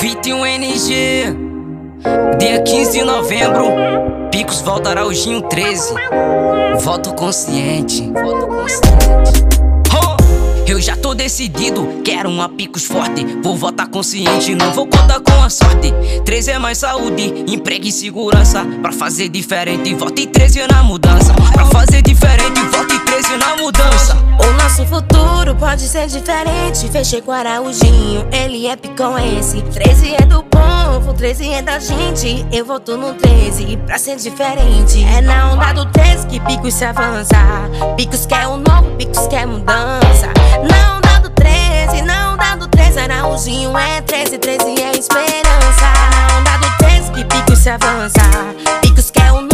21 NG, dia 15 de novembro, Picos volta Araujinho 13. Voto consciente, voto consciente. Eu já tô decidido, quero uma picos forte. Vou votar consciente, não vou contar com a sorte. 13 é mais saúde, emprego e segurança. Pra fazer diferente, vote 13 na mudança. Pra fazer diferente, vote pode ser diferente. Fechei com Araujinho, ele é picão esse. 13 é do povo, 13 é da gente. Eu voto no 13 pra ser diferente. É na onda do 13 que Picos se avança. Picos quer o novo, Picos quer mudança. Não dá do 13, não dá do 13. Araúzinho é 13, 13 é esperança. Não dá do 13 que Picos se avança. Picos quer o novo,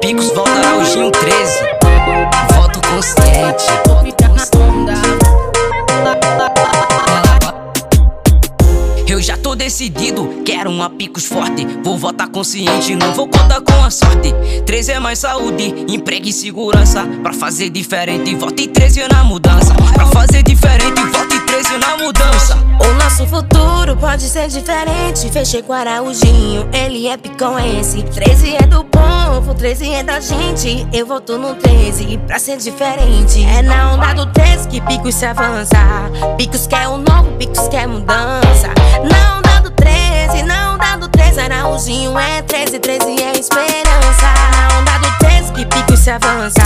Picos volta Araujinho 13. Voto consciente. Eu já tô decidido, quero uma picos forte. Vou votar consciente, não vou contar com a sorte. 13 é mais saúde, emprego e segurança. Pra fazer diferente, vote 13 na mudança. Pra fazer diferente, vote 13 na mudança. O nosso futuro pode ser diferente. Fechei com Araujinho, ele é picão esse. 13 é do povo, 13 é da gente. Eu voto no 13 pra ser diferente. É na onda do 13 que Picos se avança. Picos quer o novo, Picos quer mudança. Não dá do 13, não dá do 13. Araúzinho é 13, 13 é esperança. Não dá do 13 que Picos se avança.